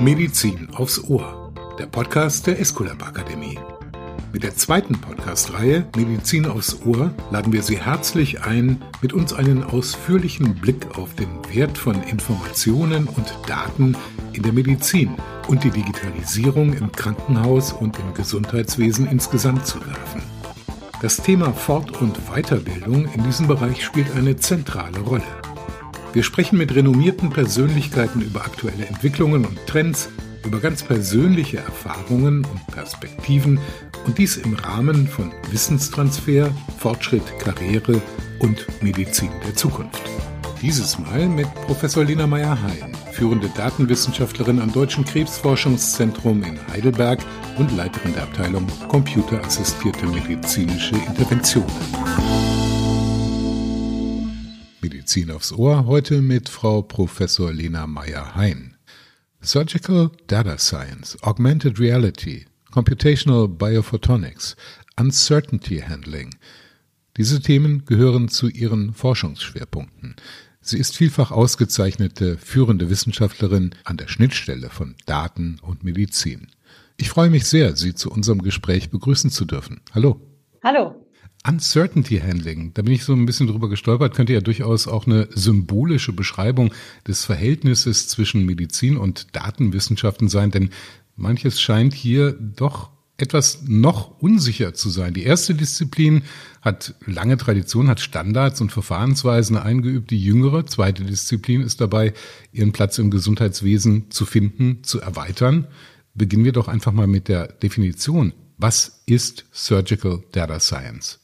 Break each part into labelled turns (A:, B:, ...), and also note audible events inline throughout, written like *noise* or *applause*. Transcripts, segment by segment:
A: Medizin aufs Ohr, der Podcast der Esculap Akademie. Mit der zweiten Podcast-Reihe Medizin aufs Ohr laden wir Sie herzlich ein, mit uns einen ausführlichen Blick auf den Wert von Informationen und Daten in der Medizin und die Digitalisierung im Krankenhaus und im Gesundheitswesen insgesamt zu werfen. Das Thema Fort- und Weiterbildung in diesem Bereich spielt eine zentrale Rolle. Wir sprechen mit renommierten Persönlichkeiten über aktuelle Entwicklungen und Trends, über ganz persönliche Erfahrungen und Perspektiven und dies im Rahmen von Wissenstransfer, Fortschritt, Karriere und Medizin der Zukunft. Dieses Mal mit Professor Lena Meyer-Hein, führende Datenwissenschaftlerin am Deutschen Krebsforschungszentrum in Heidelberg und Leiterin der Abteilung Computerassistierte medizinische Interventionen. Medizin aufs Ohr heute mit Frau Professor Lena Meyer-Hein. Surgical Data Science, Augmented Reality, Computational Biophotonics, Uncertainty Handling. Diese Themen gehören zu ihren Forschungsschwerpunkten. Sie ist vielfach ausgezeichnete führende Wissenschaftlerin an der Schnittstelle von Daten und Medizin. Ich freue mich sehr, Sie zu unserem Gespräch begrüßen zu dürfen. Hallo.
B: Hallo.
A: Uncertainty Handling, da bin ich so ein bisschen drüber gestolpert, könnte ja durchaus auch eine symbolische Beschreibung des Verhältnisses zwischen Medizin und Datenwissenschaften sein, denn manches scheint hier doch etwas noch unsicher zu sein. Die erste Disziplin hat lange Tradition, hat Standards und Verfahrensweisen eingeübt. Die jüngere, zweite Disziplin ist dabei, ihren Platz im Gesundheitswesen zu finden, zu erweitern. Beginnen wir doch einfach mal mit der Definition. Was ist Surgical Data Science?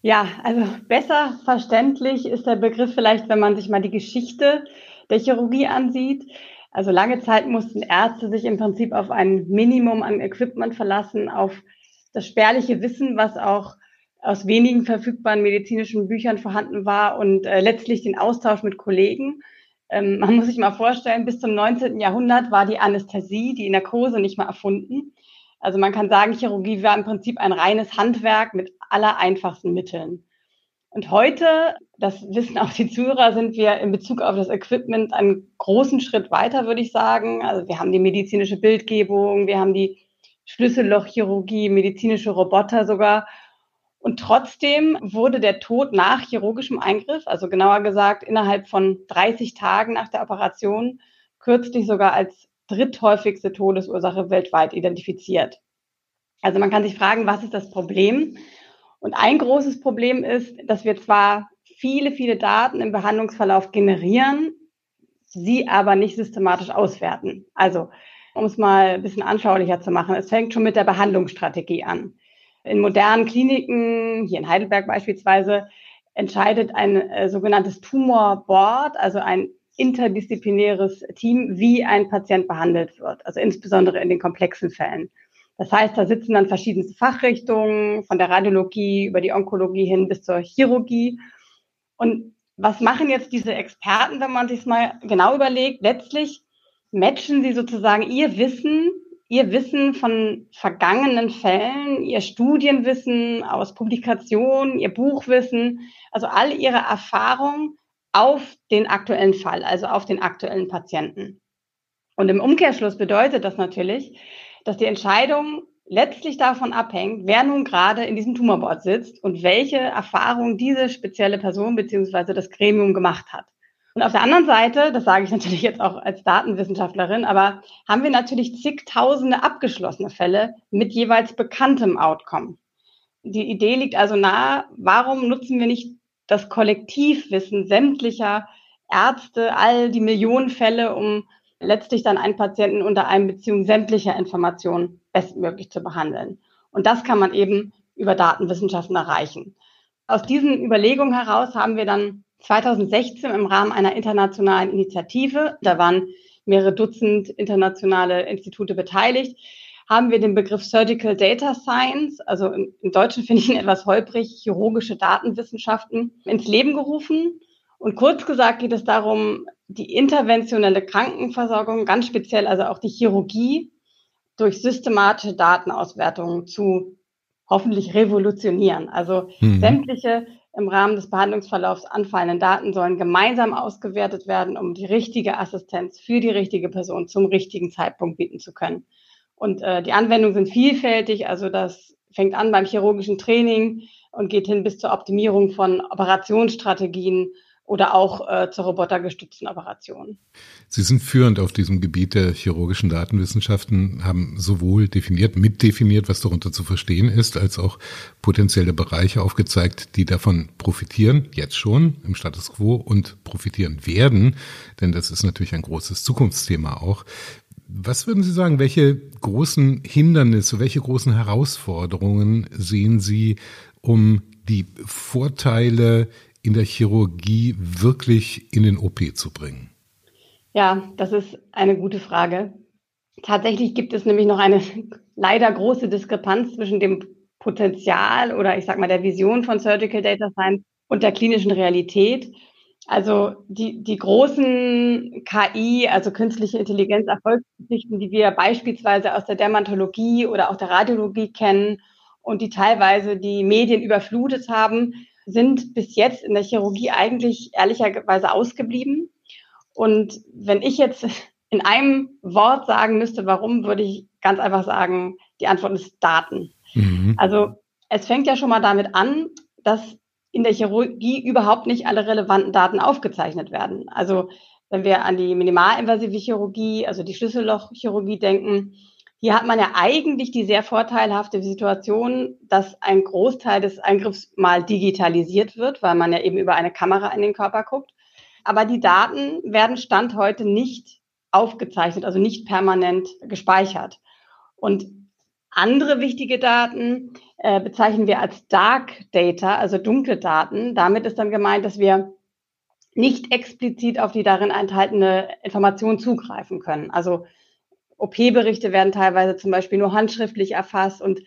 B: Ja, also besser verständlich ist der Begriff vielleicht, wenn man sich mal die Geschichte der Chirurgie ansieht. Also lange Zeit mussten Ärzte sich im Prinzip auf ein Minimum an Equipment verlassen, auf das spärliche Wissen, was auch aus wenigen verfügbaren medizinischen Büchern vorhanden war und äh, letztlich den Austausch mit Kollegen. Ähm, man muss sich mal vorstellen, bis zum 19. Jahrhundert war die Anästhesie, die Narkose nicht mal erfunden. Also man kann sagen, Chirurgie war im Prinzip ein reines Handwerk mit aller einfachsten Mitteln. Und heute, das wissen auch die Zuhörer, sind wir in Bezug auf das Equipment einen großen Schritt weiter, würde ich sagen. Also wir haben die medizinische Bildgebung, wir haben die Schlüssellochchirurgie, medizinische Roboter sogar. Und trotzdem wurde der Tod nach chirurgischem Eingriff, also genauer gesagt innerhalb von 30 Tagen nach der Operation, kürzlich sogar als dritthäufigste Todesursache weltweit identifiziert. Also man kann sich fragen, was ist das Problem? Und ein großes Problem ist, dass wir zwar viele, viele Daten im Behandlungsverlauf generieren, sie aber nicht systematisch auswerten. Also, um es mal ein bisschen anschaulicher zu machen, es fängt schon mit der Behandlungsstrategie an. In modernen Kliniken, hier in Heidelberg beispielsweise, entscheidet ein äh, sogenanntes Tumor Board, also ein interdisziplinäres Team, wie ein Patient behandelt wird, also insbesondere in den komplexen Fällen. Das heißt, da sitzen dann verschiedenste Fachrichtungen, von der Radiologie über die Onkologie hin bis zur Chirurgie. Und was machen jetzt diese Experten, wenn man sich mal genau überlegt? Letztlich matchen sie sozusagen ihr Wissen, ihr Wissen von vergangenen Fällen, ihr Studienwissen aus Publikationen, ihr Buchwissen, also all ihre Erfahrungen auf den aktuellen Fall, also auf den aktuellen Patienten. Und im Umkehrschluss bedeutet das natürlich, dass die Entscheidung letztlich davon abhängt, wer nun gerade in diesem Tumorboard sitzt und welche Erfahrung diese spezielle Person beziehungsweise das Gremium gemacht hat. Und auf der anderen Seite, das sage ich natürlich jetzt auch als Datenwissenschaftlerin, aber haben wir natürlich zigtausende abgeschlossene Fälle mit jeweils bekanntem Outcome. Die Idee liegt also nahe, warum nutzen wir nicht das Kollektivwissen sämtlicher Ärzte, all die Millionen Fälle, um letztlich dann einen Patienten unter Einbeziehung sämtlicher Informationen bestmöglich zu behandeln. Und das kann man eben über Datenwissenschaften erreichen. Aus diesen Überlegungen heraus haben wir dann 2016 im Rahmen einer internationalen Initiative, da waren mehrere Dutzend internationale Institute beteiligt, haben wir den Begriff Surgical Data Science, also im, im Deutschen finde ich ihn etwas holprig, chirurgische Datenwissenschaften, ins Leben gerufen. Und kurz gesagt geht es darum, die interventionelle Krankenversorgung, ganz speziell also auch die Chirurgie, durch systematische Datenauswertungen zu hoffentlich revolutionieren. Also mhm. sämtliche im Rahmen des Behandlungsverlaufs anfallenden Daten sollen gemeinsam ausgewertet werden, um die richtige Assistenz für die richtige Person zum richtigen Zeitpunkt bieten zu können. Und äh, die Anwendungen sind vielfältig, also das fängt an beim chirurgischen Training und geht hin bis zur Optimierung von Operationsstrategien oder auch äh, zur robotergestützten Operation.
A: Sie sind führend auf diesem Gebiet der chirurgischen Datenwissenschaften, haben sowohl definiert, mitdefiniert, was darunter zu verstehen ist, als auch potenzielle Bereiche aufgezeigt, die davon profitieren, jetzt schon im Status quo und profitieren werden, denn das ist natürlich ein großes Zukunftsthema auch. Was würden Sie sagen, welche großen Hindernisse, welche großen Herausforderungen sehen Sie, um die Vorteile in der Chirurgie wirklich in den OP zu bringen?
B: Ja, das ist eine gute Frage. Tatsächlich gibt es nämlich noch eine *laughs* leider große Diskrepanz zwischen dem Potenzial oder ich sag mal der Vision von Surgical Data Science und der klinischen Realität. Also die, die großen KI, also künstliche Intelligenz Erfolgsgeschichten, die wir beispielsweise aus der Dermatologie oder auch der Radiologie kennen und die teilweise die Medien überflutet haben, sind bis jetzt in der Chirurgie eigentlich ehrlicherweise ausgeblieben. Und wenn ich jetzt in einem Wort sagen müsste, warum, würde ich ganz einfach sagen, die Antwort ist Daten. Mhm. Also es fängt ja schon mal damit an, dass in der Chirurgie überhaupt nicht alle relevanten Daten aufgezeichnet werden. Also wenn wir an die minimalinvasive Chirurgie, also die Schlüssellochchirurgie denken, hier hat man ja eigentlich die sehr vorteilhafte Situation, dass ein Großteil des Eingriffs mal digitalisiert wird, weil man ja eben über eine Kamera in den Körper guckt. Aber die Daten werden Stand heute nicht aufgezeichnet, also nicht permanent gespeichert. Und andere wichtige Daten äh, bezeichnen wir als Dark Data, also dunkle Daten. Damit ist dann gemeint, dass wir nicht explizit auf die darin enthaltene Information zugreifen können. Also OP-Berichte werden teilweise zum Beispiel nur handschriftlich erfasst und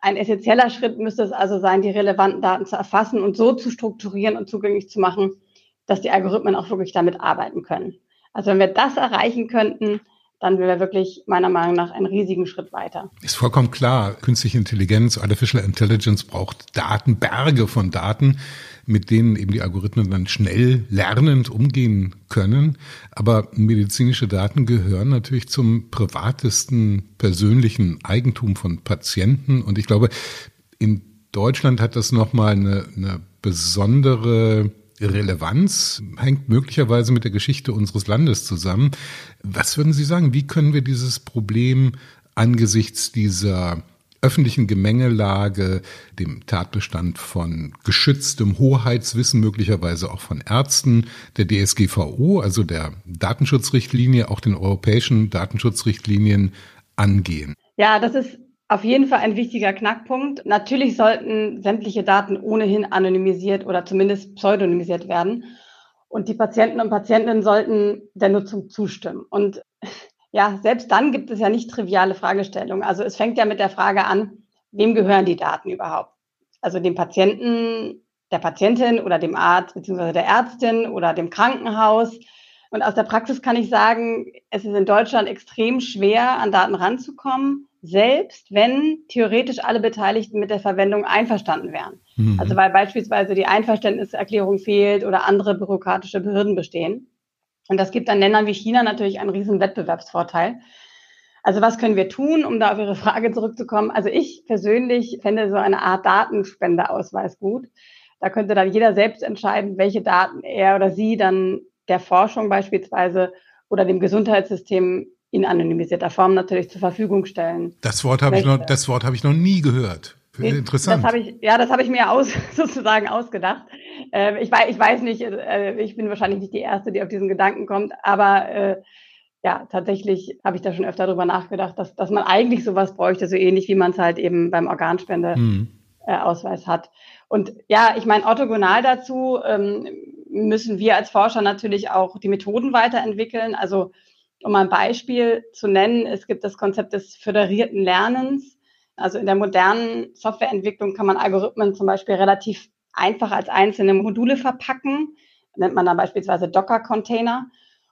B: ein essentieller Schritt müsste es also sein, die relevanten Daten zu erfassen und so zu strukturieren und zugänglich zu machen, dass die Algorithmen auch wirklich damit arbeiten können. Also wenn wir das erreichen könnten, dann wäre wirklich meiner Meinung nach einen riesigen Schritt weiter.
A: Ist vollkommen klar. Künstliche Intelligenz, Artificial Intelligence braucht Daten, Berge von Daten, mit denen eben die Algorithmen dann schnell lernend umgehen können. Aber medizinische Daten gehören natürlich zum privatesten persönlichen Eigentum von Patienten. Und ich glaube, in Deutschland hat das nochmal eine, eine besondere Relevanz hängt möglicherweise mit der Geschichte unseres Landes zusammen. Was würden Sie sagen? Wie können wir dieses Problem angesichts dieser öffentlichen Gemengelage, dem Tatbestand von geschütztem Hoheitswissen, möglicherweise auch von Ärzten, der DSGVO, also der Datenschutzrichtlinie, auch den europäischen Datenschutzrichtlinien angehen?
B: Ja, das ist auf jeden Fall ein wichtiger Knackpunkt. Natürlich sollten sämtliche Daten ohnehin anonymisiert oder zumindest pseudonymisiert werden. Und die Patienten und Patientinnen sollten der Nutzung zustimmen. Und ja, selbst dann gibt es ja nicht triviale Fragestellungen. Also es fängt ja mit der Frage an, wem gehören die Daten überhaupt? Also dem Patienten, der Patientin oder dem Arzt beziehungsweise der Ärztin oder dem Krankenhaus. Und aus der Praxis kann ich sagen, es ist in Deutschland extrem schwer, an Daten ranzukommen selbst wenn theoretisch alle Beteiligten mit der Verwendung einverstanden wären. Mhm. Also weil beispielsweise die Einverständniserklärung fehlt oder andere bürokratische Behörden bestehen. Und das gibt an Ländern wie China natürlich einen riesen Wettbewerbsvorteil. Also was können wir tun, um da auf Ihre Frage zurückzukommen? Also ich persönlich fände so eine Art Datenspendeausweis gut. Da könnte dann jeder selbst entscheiden, welche Daten er oder sie dann der Forschung beispielsweise oder dem Gesundheitssystem in anonymisierter Form natürlich zur Verfügung stellen.
A: Das Wort habe ich noch, das Wort habe ich noch nie gehört. Interessant.
B: Das habe ich, ja, das habe ich mir aus, *laughs* sozusagen ausgedacht. Äh, ich, weiß, ich weiß nicht, äh, ich bin wahrscheinlich nicht die Erste, die auf diesen Gedanken kommt, aber äh, ja, tatsächlich habe ich da schon öfter drüber nachgedacht, dass, dass man eigentlich sowas bräuchte, so ähnlich wie man es halt eben beim Organspendeausweis mhm. äh, hat. Und ja, ich meine, orthogonal dazu ähm, müssen wir als Forscher natürlich auch die Methoden weiterentwickeln. Also um ein Beispiel zu nennen, es gibt das Konzept des föderierten Lernens. Also in der modernen Softwareentwicklung kann man Algorithmen zum Beispiel relativ einfach als einzelne Module verpacken. Nennt man dann beispielsweise Docker-Container.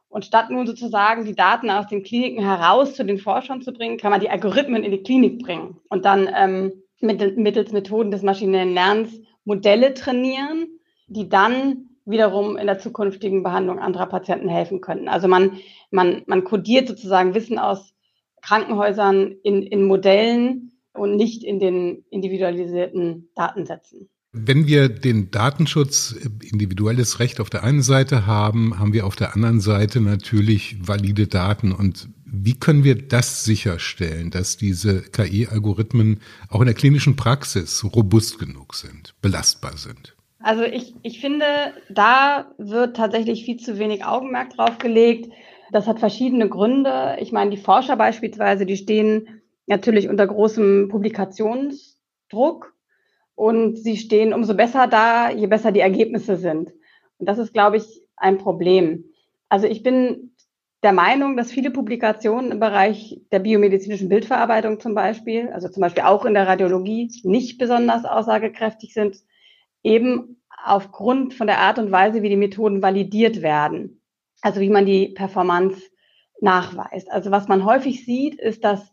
B: Und statt nun sozusagen die Daten aus den Kliniken heraus zu den Forschern zu bringen, kann man die Algorithmen in die Klinik bringen und dann ähm, mittels Methoden des maschinellen Lernens Modelle trainieren, die dann wiederum in der zukünftigen Behandlung anderer Patienten helfen könnten. Also man, man, man kodiert sozusagen Wissen aus Krankenhäusern in, in Modellen und nicht in den individualisierten Datensätzen.
A: Wenn wir den Datenschutz individuelles Recht auf der einen Seite haben, haben wir auf der anderen Seite natürlich valide Daten. Und wie können wir das sicherstellen, dass diese KI-Algorithmen auch in der klinischen Praxis robust genug sind, belastbar sind?
B: Also ich, ich finde, da wird tatsächlich viel zu wenig Augenmerk drauf gelegt. Das hat verschiedene Gründe. Ich meine, die Forscher beispielsweise, die stehen natürlich unter großem Publikationsdruck und sie stehen umso besser da, je besser die Ergebnisse sind. Und das ist, glaube ich, ein Problem. Also ich bin der Meinung, dass viele Publikationen im Bereich der biomedizinischen Bildverarbeitung zum Beispiel, also zum Beispiel auch in der Radiologie, nicht besonders aussagekräftig sind eben aufgrund von der Art und Weise, wie die Methoden validiert werden. Also wie man die Performance nachweist. Also was man häufig sieht, ist, dass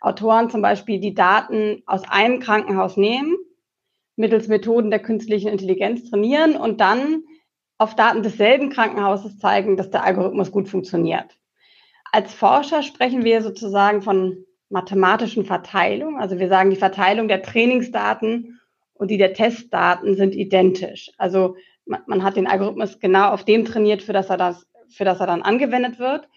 B: Autoren zum Beispiel die Daten aus einem Krankenhaus nehmen, mittels Methoden der künstlichen Intelligenz trainieren und dann auf Daten desselben Krankenhauses zeigen, dass der Algorithmus gut funktioniert. Als Forscher sprechen wir sozusagen von mathematischen Verteilung. Also wir sagen, die Verteilung der Trainingsdaten und die der Testdaten sind identisch. Also man, man hat den Algorithmus genau auf dem trainiert, für das er das, für das er dann angewendet wird.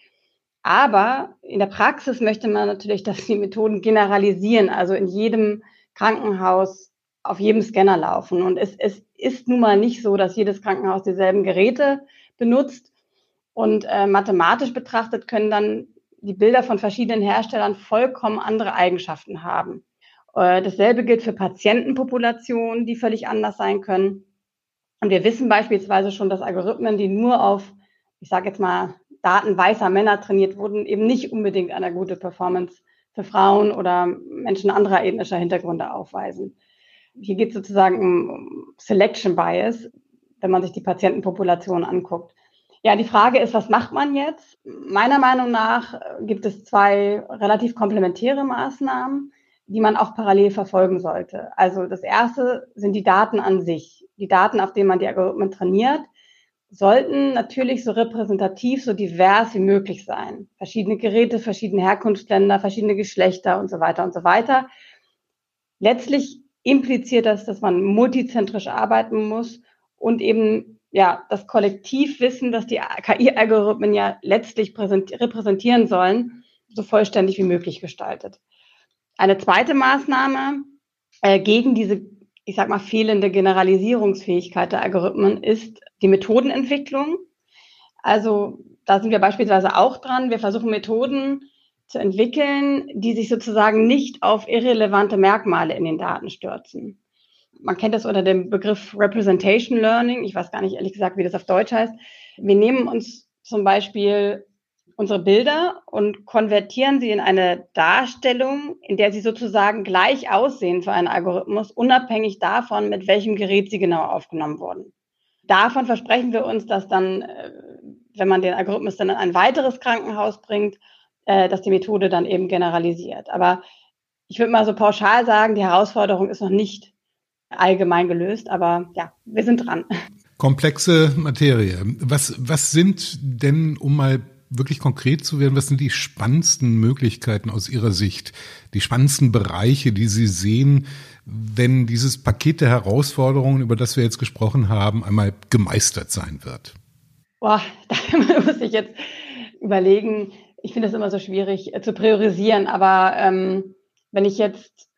B: Aber in der Praxis möchte man natürlich, *laughs* dass die Methoden generalisieren, also in jedem Krankenhaus auf jedem Scanner laufen. Und es, es ist nun mal nicht so, dass jedes Krankenhaus dieselben Geräte benutzt. Und äh, mathematisch betrachtet können dann die Bilder von verschiedenen Herstellern vollkommen andere Eigenschaften haben. Äh, dasselbe gilt für Patientenpopulationen, die völlig anders sein können. Und wir wissen beispielsweise schon, dass Algorithmen, die nur auf, ich sage jetzt mal, Daten weißer Männer trainiert wurden, eben nicht unbedingt eine gute Performance für Frauen oder Menschen anderer ethnischer Hintergründe aufweisen. Hier geht es sozusagen um Selection Bias, wenn man sich die Patientenpopulation anguckt. Ja, die Frage ist, was macht man jetzt? Meiner Meinung nach gibt es zwei relativ komplementäre Maßnahmen die man auch parallel verfolgen sollte. Also das erste sind die Daten an sich. Die Daten, auf denen man die Algorithmen trainiert, sollten natürlich so repräsentativ, so divers wie möglich sein. Verschiedene Geräte, verschiedene Herkunftsländer, verschiedene Geschlechter und so weiter und so weiter. Letztlich impliziert das, dass man multizentrisch arbeiten muss und eben ja das Kollektivwissen, das die KI-Algorithmen ja letztlich repräsentieren sollen, so vollständig wie möglich gestaltet. Eine zweite Maßnahme äh, gegen diese, ich sag mal, fehlende Generalisierungsfähigkeit der Algorithmen ist die Methodenentwicklung. Also da sind wir beispielsweise auch dran. Wir versuchen Methoden zu entwickeln, die sich sozusagen nicht auf irrelevante Merkmale in den Daten stürzen. Man kennt das unter dem Begriff Representation Learning. Ich weiß gar nicht ehrlich gesagt, wie das auf Deutsch heißt. Wir nehmen uns zum Beispiel unsere Bilder und konvertieren sie in eine Darstellung, in der sie sozusagen gleich aussehen für einen Algorithmus, unabhängig davon, mit welchem Gerät sie genau aufgenommen wurden. Davon versprechen wir uns, dass dann, äh, wenn man den Algorithmus dann in ein weiteres Krankenhaus bringt, äh, dass die Methode dann eben generalisiert. Aber ich würde mal so pauschal sagen, die Herausforderung ist noch nicht allgemein gelöst, aber ja, wir sind dran.
A: Komplexe Materie. Was, was sind denn, um mal wirklich konkret zu werden, was sind die spannendsten Möglichkeiten aus Ihrer Sicht, die spannendsten Bereiche, die Sie sehen, wenn dieses Paket der Herausforderungen, über das wir jetzt gesprochen haben, einmal gemeistert sein wird?
B: Boah, *laughs* da muss ich jetzt überlegen. Ich finde es immer so schwierig äh, zu priorisieren, aber ähm, wenn ich jetzt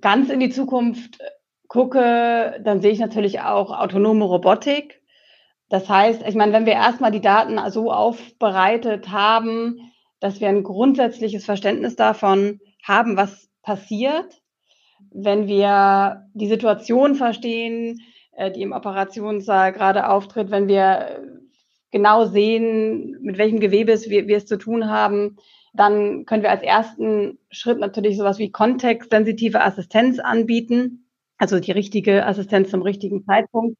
B: ganz in die Zukunft gucke, dann sehe ich natürlich auch autonome Robotik das heißt, ich meine, wenn wir erstmal die Daten so aufbereitet haben, dass wir ein grundsätzliches Verständnis davon haben, was passiert, wenn wir die Situation verstehen, äh, die im Operationssaal gerade auftritt, wenn wir genau sehen, mit welchem Gewebe wir, wir es zu tun haben, dann können wir als ersten Schritt natürlich sowas wie kontextsensitive Assistenz anbieten, also die richtige Assistenz zum richtigen Zeitpunkt.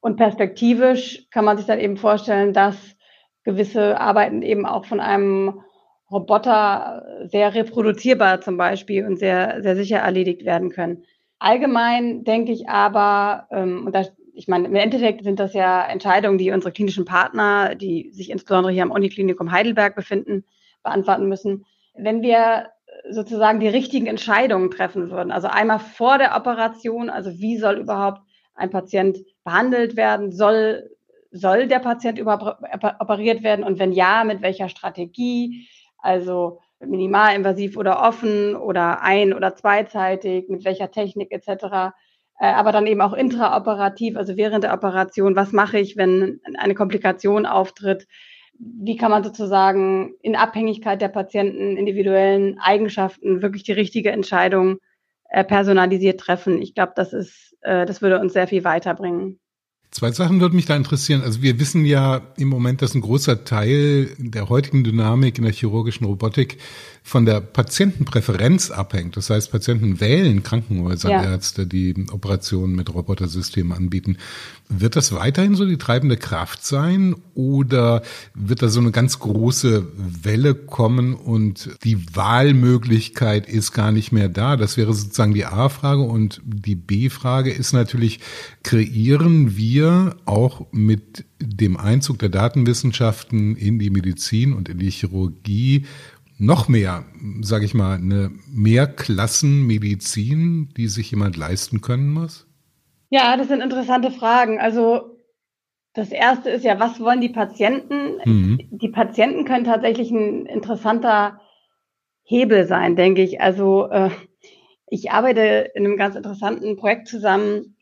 B: Und perspektivisch kann man sich dann eben vorstellen, dass gewisse Arbeiten eben auch von einem Roboter sehr reproduzierbar zum Beispiel und sehr, sehr sicher erledigt werden können. Allgemein denke ich aber, ähm, und da, ich meine, im Endeffekt sind das ja Entscheidungen, die unsere klinischen Partner, die sich insbesondere hier am Uniklinikum Heidelberg befinden, beantworten müssen. Wenn wir sozusagen die richtigen Entscheidungen treffen würden, also einmal vor der Operation, also wie soll überhaupt ein Patient behandelt werden, soll, soll der Patient überhaupt operiert werden und wenn ja, mit welcher Strategie, also minimalinvasiv oder offen oder ein- oder zweizeitig, mit welcher Technik etc. Äh, aber dann eben auch intraoperativ, also während der Operation, was mache ich, wenn eine Komplikation auftritt? Wie kann man sozusagen in Abhängigkeit der Patienten individuellen Eigenschaften wirklich die richtige Entscheidung personalisiert treffen? Ich glaube, das ist, äh, das würde uns sehr viel weiterbringen.
A: Zwei Sachen würden mich da interessieren. Also wir wissen ja im Moment, dass ein großer Teil der heutigen Dynamik in der chirurgischen Robotik von der Patientenpräferenz abhängt. Das heißt, Patienten wählen Krankenhäuser, ja. Ärzte, die Operationen mit Robotersystemen anbieten. Wird das weiterhin so die treibende Kraft sein oder wird da so eine ganz große Welle kommen und die Wahlmöglichkeit ist gar nicht mehr da? Das wäre sozusagen die A-Frage und die B-Frage ist natürlich, kreieren wir auch mit dem Einzug der Datenwissenschaften in die Medizin und in die Chirurgie noch mehr, sage ich mal, eine Mehrklassenmedizin, die sich jemand leisten können muss?
B: Ja, das sind interessante Fragen. Also das erste ist ja, was wollen die Patienten? Mhm. Die Patienten können tatsächlich ein interessanter Hebel sein, denke ich. Also äh, ich arbeite in einem ganz interessanten Projekt zusammen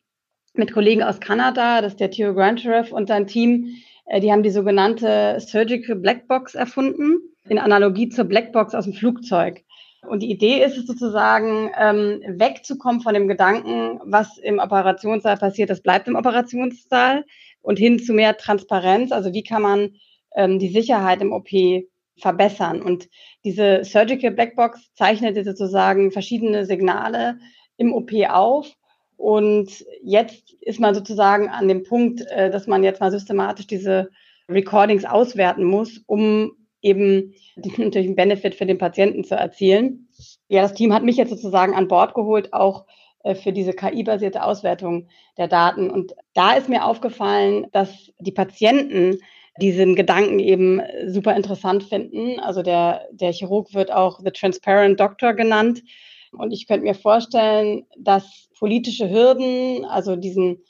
B: mit Kollegen aus Kanada, das ist der Theo Grantreff und sein Team. Äh, die haben die sogenannte Surgical Blackbox erfunden in Analogie zur Blackbox aus dem Flugzeug. Und die Idee ist es sozusagen, ähm, wegzukommen von dem Gedanken, was im Operationssaal passiert, das bleibt im Operationssaal und hin zu mehr Transparenz. Also wie kann man ähm, die Sicherheit im OP verbessern? Und diese Surgical Blackbox zeichnet sozusagen verschiedene Signale im OP auf. Und jetzt ist man sozusagen an dem Punkt, äh, dass man jetzt mal systematisch diese Recordings auswerten muss, um eben *laughs* natürlich einen Benefit für den Patienten zu erzielen. Ja, das Team hat mich jetzt sozusagen an Bord geholt, auch äh, für diese KI-basierte Auswertung der Daten. Und da ist mir aufgefallen, dass die Patienten diesen Gedanken eben super interessant finden. Also der, der Chirurg wird auch The Transparent Doctor genannt. Und ich könnte mir vorstellen, dass politische Hürden, also diesen,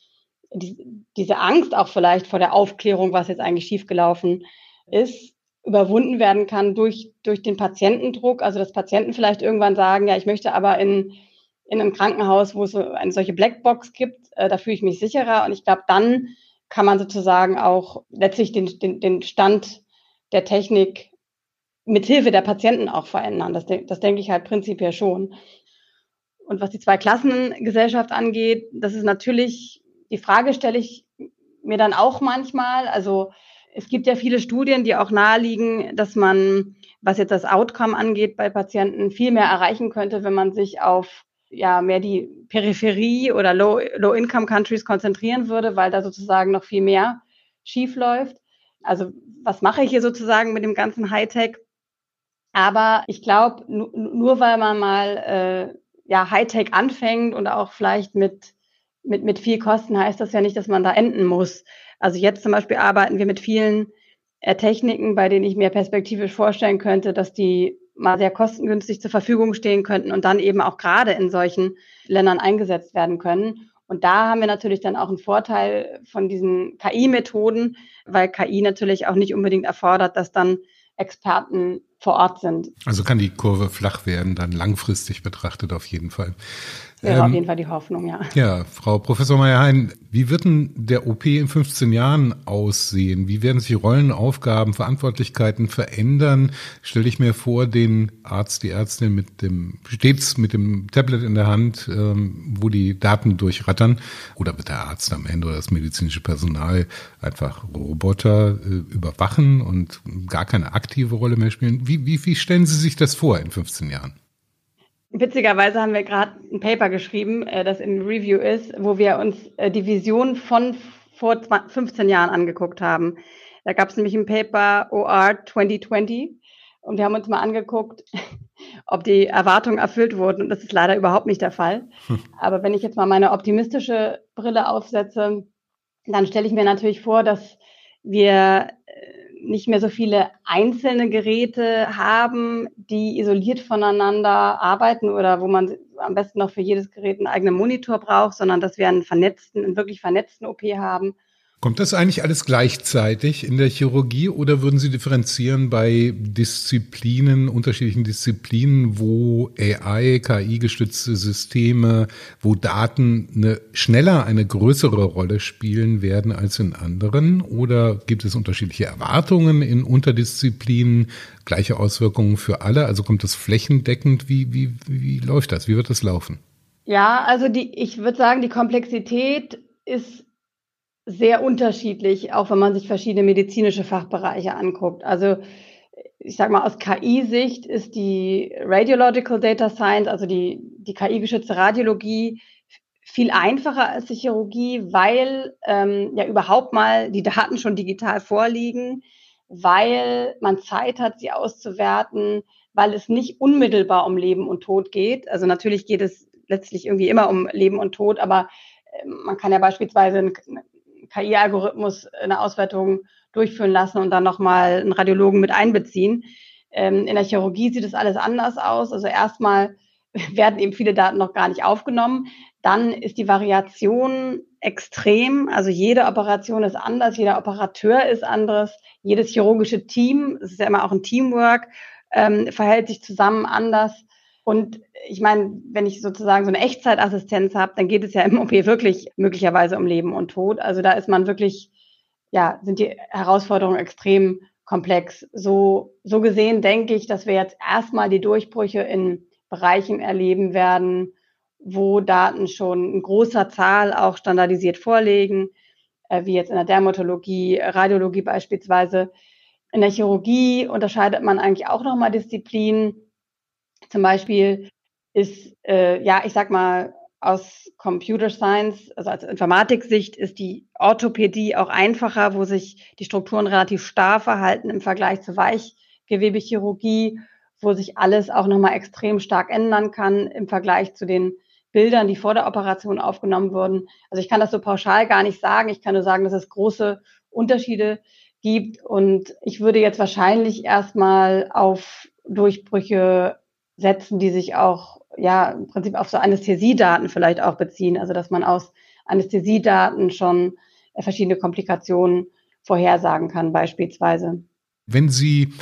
B: die, diese Angst auch vielleicht vor der Aufklärung, was jetzt eigentlich schiefgelaufen ist, überwunden werden kann durch, durch den Patientendruck. Also dass Patienten vielleicht irgendwann sagen, ja, ich möchte aber in, in einem Krankenhaus, wo es eine solche Blackbox gibt, äh, da fühle ich mich sicherer. Und ich glaube, dann kann man sozusagen auch letztlich den, den, den Stand der Technik mit Hilfe der Patienten auch verändern. Das, das denke ich halt prinzipiell schon. Und was die Zweiklassengesellschaft angeht, das ist natürlich, die Frage stelle ich mir dann auch manchmal. Also es gibt ja viele Studien, die auch naheliegen, dass man, was jetzt das Outcome angeht bei Patienten, viel mehr erreichen könnte, wenn man sich auf ja mehr die Peripherie oder Low-Income-Countries konzentrieren würde, weil da sozusagen noch viel mehr schief läuft. Also was mache ich hier sozusagen mit dem ganzen Hightech? Aber ich glaube, nur weil man mal äh, ja Hightech anfängt und auch vielleicht mit mit mit viel Kosten heißt das ja nicht, dass man da enden muss. Also jetzt zum Beispiel arbeiten wir mit vielen äh, Techniken, bei denen ich mir perspektivisch vorstellen könnte, dass die mal sehr kostengünstig zur Verfügung stehen könnten und dann eben auch gerade in solchen Ländern eingesetzt werden können. Und da haben wir natürlich dann auch einen Vorteil von diesen KI-Methoden, weil KI natürlich auch nicht unbedingt erfordert, dass dann Experten vor Ort sind.
A: Also kann die Kurve flach werden, dann langfristig betrachtet auf jeden Fall.
B: Wäre ähm, auf jeden Fall die Hoffnung, ja.
A: Ja, Frau Professor Meyer-Hein, wie wird denn der OP in 15 Jahren aussehen? Wie werden sich Rollenaufgaben, Verantwortlichkeiten verändern? Stelle ich mir vor, den Arzt, die Ärztin mit dem, stets mit dem Tablet in der Hand, ähm, wo die Daten durchrattern? Oder wird der Arzt am Ende oder das medizinische Personal einfach Roboter äh, überwachen und gar keine aktive Rolle mehr spielen? Wie, wie, wie stellen Sie sich das vor in 15 Jahren?
B: Witzigerweise haben wir gerade ein Paper geschrieben, äh, das in Review ist, wo wir uns äh, die Vision von vor 15 Jahren angeguckt haben. Da gab es nämlich ein Paper OR 2020 und wir haben uns mal angeguckt, *laughs* ob die Erwartungen erfüllt wurden. Und das ist leider überhaupt nicht der Fall. Hm. Aber wenn ich jetzt mal meine optimistische Brille aufsetze, dann stelle ich mir natürlich vor, dass wir nicht mehr so viele einzelne Geräte haben, die isoliert voneinander arbeiten oder wo man am besten noch für jedes Gerät einen eigenen Monitor braucht, sondern dass wir einen vernetzten, einen wirklich vernetzten OP haben
A: Kommt das eigentlich alles gleichzeitig in der Chirurgie oder würden Sie differenzieren bei Disziplinen, unterschiedlichen Disziplinen, wo AI, KI-gestützte Systeme, wo Daten eine, schneller eine größere Rolle spielen werden als in anderen? Oder gibt es unterschiedliche Erwartungen in Unterdisziplinen, gleiche Auswirkungen für alle? Also kommt das flächendeckend? Wie, wie, wie läuft das? Wie wird das laufen?
B: Ja, also die, ich würde sagen, die Komplexität ist sehr unterschiedlich, auch wenn man sich verschiedene medizinische Fachbereiche anguckt. Also ich sage mal, aus KI-Sicht ist die Radiological Data Science, also die, die KI-geschützte Radiologie, viel einfacher als die Chirurgie, weil ähm, ja überhaupt mal die Daten schon digital vorliegen, weil man Zeit hat, sie auszuwerten, weil es nicht unmittelbar um Leben und Tod geht. Also natürlich geht es letztlich irgendwie immer um Leben und Tod, aber äh, man kann ja beispielsweise KI-Algorithmus eine Auswertung durchführen lassen und dann nochmal einen Radiologen mit einbeziehen. Ähm, in der Chirurgie sieht es alles anders aus. Also erstmal *laughs* werden eben viele Daten noch gar nicht aufgenommen. Dann ist die Variation extrem. Also jede Operation ist anders, jeder Operateur ist anders, jedes chirurgische Team, es ist ja immer auch ein Teamwork, ähm, verhält sich zusammen anders. Und ich meine, wenn ich sozusagen so eine Echtzeitassistenz habe, dann geht es ja im OP wirklich möglicherweise um Leben und Tod. Also da ist man wirklich, ja, sind die Herausforderungen extrem komplex. So, so gesehen denke ich, dass wir jetzt erstmal die Durchbrüche in Bereichen erleben werden, wo Daten schon in großer Zahl auch standardisiert vorliegen, äh, wie jetzt in der Dermatologie, Radiologie beispielsweise. In der Chirurgie unterscheidet man eigentlich auch nochmal Disziplinen zum Beispiel ist, äh, ja, ich sag mal, aus Computer Science, also als Informatiksicht, ist die Orthopädie auch einfacher, wo sich die Strukturen relativ starr verhalten im Vergleich zur Weichgewebechirurgie, wo sich alles auch nochmal extrem stark ändern kann im Vergleich zu den Bildern, die vor der Operation aufgenommen wurden. Also ich kann das so pauschal gar nicht sagen. Ich kann nur sagen, dass es große Unterschiede gibt. Und ich würde jetzt wahrscheinlich erstmal auf Durchbrüche setzen, die sich auch ja im Prinzip auf so Anästhesiedaten vielleicht auch beziehen, also dass man aus Anästhesiedaten schon äh, verschiedene Komplikationen vorhersagen kann, beispielsweise.
A: Wenn Sie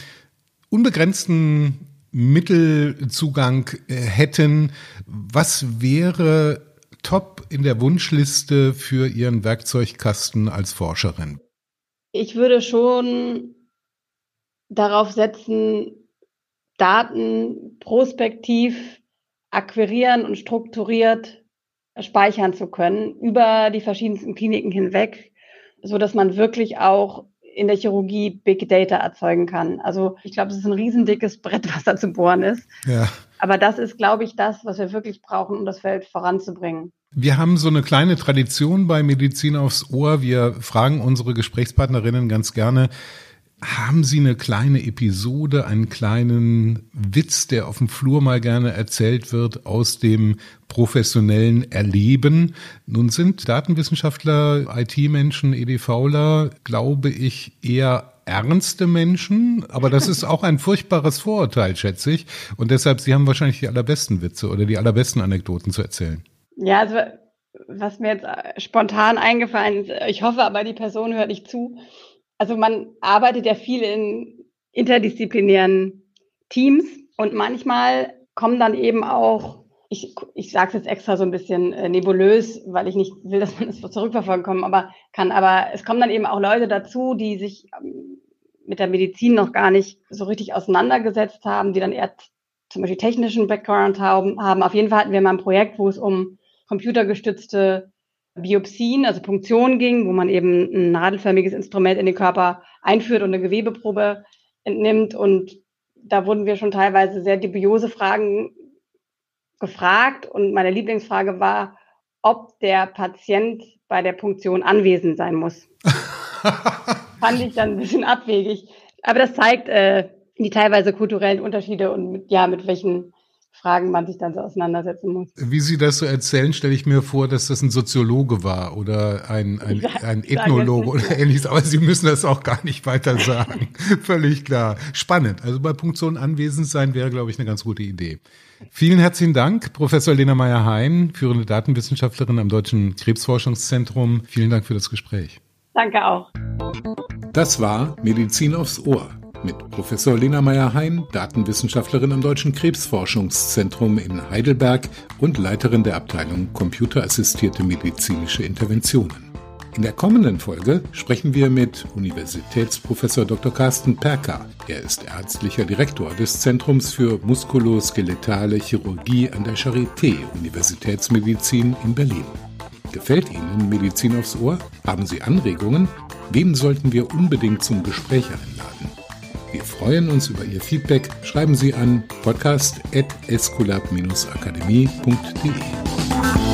A: unbegrenzten Mittelzugang äh, hätten, was wäre top in der Wunschliste für Ihren Werkzeugkasten als Forscherin?
B: Ich würde schon darauf setzen, Daten prospektiv akquirieren und strukturiert speichern zu können über die verschiedensten Kliniken hinweg, so dass man wirklich auch in der Chirurgie Big Data erzeugen kann. Also ich glaube, es ist ein riesendickes Brett, was da zu bohren ist. Ja. Aber das ist, glaube ich, das, was wir wirklich brauchen, um das Feld voranzubringen.
A: Wir haben so eine kleine Tradition bei Medizin aufs Ohr. Wir fragen unsere Gesprächspartnerinnen ganz gerne, haben Sie eine kleine Episode, einen kleinen Witz, der auf dem Flur mal gerne erzählt wird aus dem professionellen Erleben? Nun sind Datenwissenschaftler, IT-Menschen, EDVler, glaube ich, eher ernste Menschen, aber das ist auch ein furchtbares Vorurteil, schätze ich. Und deshalb, Sie haben wahrscheinlich die allerbesten Witze oder die allerbesten Anekdoten zu erzählen.
B: Ja, also was mir jetzt spontan eingefallen ist, ich hoffe aber, die Person hört nicht zu also man arbeitet ja viel in interdisziplinären Teams und manchmal kommen dann eben auch, ich, ich sage es jetzt extra so ein bisschen äh, nebulös, weil ich nicht will, dass man es das zurückverfolgen kann, aber kann, aber es kommen dann eben auch Leute dazu, die sich ähm, mit der Medizin noch gar nicht so richtig auseinandergesetzt haben, die dann eher zum Beispiel technischen Background haben. haben. Auf jeden Fall hatten wir mal ein Projekt, wo es um computergestützte Biopsien, also Punktionen ging, wo man eben ein nadelförmiges Instrument in den Körper einführt und eine Gewebeprobe entnimmt. Und da wurden wir schon teilweise sehr dubiose Fragen gefragt. Und meine Lieblingsfrage war, ob der Patient bei der Punktion anwesend sein muss. *laughs* Fand ich dann ein bisschen abwegig. Aber das zeigt äh, die teilweise kulturellen Unterschiede und mit, ja, mit welchen Fragen man sich dann so auseinandersetzen muss.
A: Wie Sie das so erzählen, stelle ich mir vor, dass das ein Soziologe war oder ein, *laughs* ein, ein Ethnologe oder ähnliches. Aber Sie müssen das auch gar nicht weiter sagen. *laughs* Völlig klar. Spannend. Also bei Punktion anwesend sein wäre, glaube ich, eine ganz gute Idee. Vielen herzlichen Dank, Professor Lena Meyer-Hein, führende Datenwissenschaftlerin am Deutschen Krebsforschungszentrum. Vielen Dank für das Gespräch.
B: Danke auch.
A: Das war Medizin aufs Ohr mit Professor Lena Meyer-Hein, Datenwissenschaftlerin am Deutschen Krebsforschungszentrum in Heidelberg und Leiterin der Abteilung Computerassistierte medizinische Interventionen. In der kommenden Folge sprechen wir mit Universitätsprofessor Dr. Carsten Perker. Er ist ärztlicher Direktor des Zentrums für muskuloskeletale Chirurgie an der Charité Universitätsmedizin in Berlin. Gefällt Ihnen Medizin aufs Ohr? Haben Sie Anregungen? Wem sollten wir unbedingt zum Gespräch einladen? Wir freuen uns über Ihr Feedback. Schreiben Sie an podcast.esculap-akademie.de.